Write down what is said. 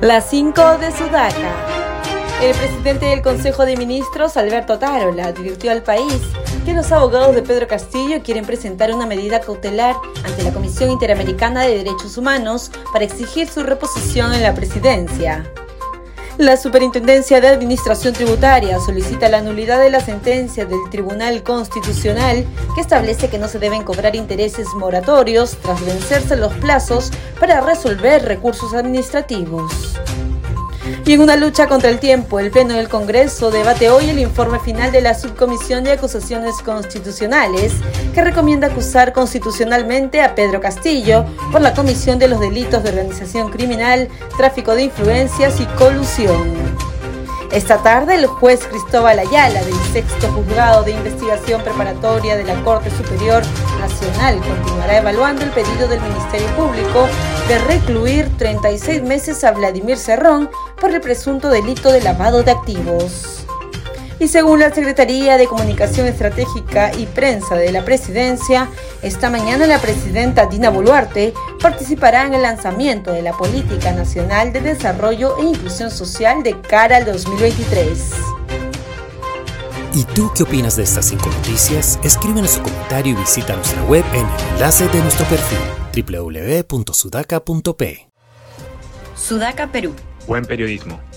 Las 5 de Sudaca. El presidente del Consejo de Ministros, Alberto Tarola, advirtió al país que los abogados de Pedro Castillo quieren presentar una medida cautelar ante la Comisión Interamericana de Derechos Humanos para exigir su reposición en la presidencia. La Superintendencia de Administración Tributaria solicita la nulidad de la sentencia del Tribunal Constitucional que establece que no se deben cobrar intereses moratorios tras vencerse los plazos para resolver recursos administrativos. Y en una lucha contra el tiempo, el Pleno del Congreso debate hoy el informe final de la Subcomisión de Acusaciones Constitucionales, que recomienda acusar constitucionalmente a Pedro Castillo por la comisión de los delitos de organización criminal, tráfico de influencias y colusión. Esta tarde, el juez Cristóbal Ayala del sexto juzgado de investigación preparatoria de la Corte Superior Nacional continuará evaluando el pedido del Ministerio Público de recluir 36 meses a Vladimir Cerrón por el presunto delito de lavado de activos. Y según la Secretaría de Comunicación Estratégica y Prensa de la Presidencia, esta mañana la presidenta Dina Boluarte participará en el lanzamiento de la Política Nacional de Desarrollo e Inclusión Social de cara al 2023. ¿Y tú qué opinas de estas cinco noticias? Escríbenos su comentario y visita nuestra web en el enlace de nuestro perfil www.sudaca.p. Sudaca Perú. Buen periodismo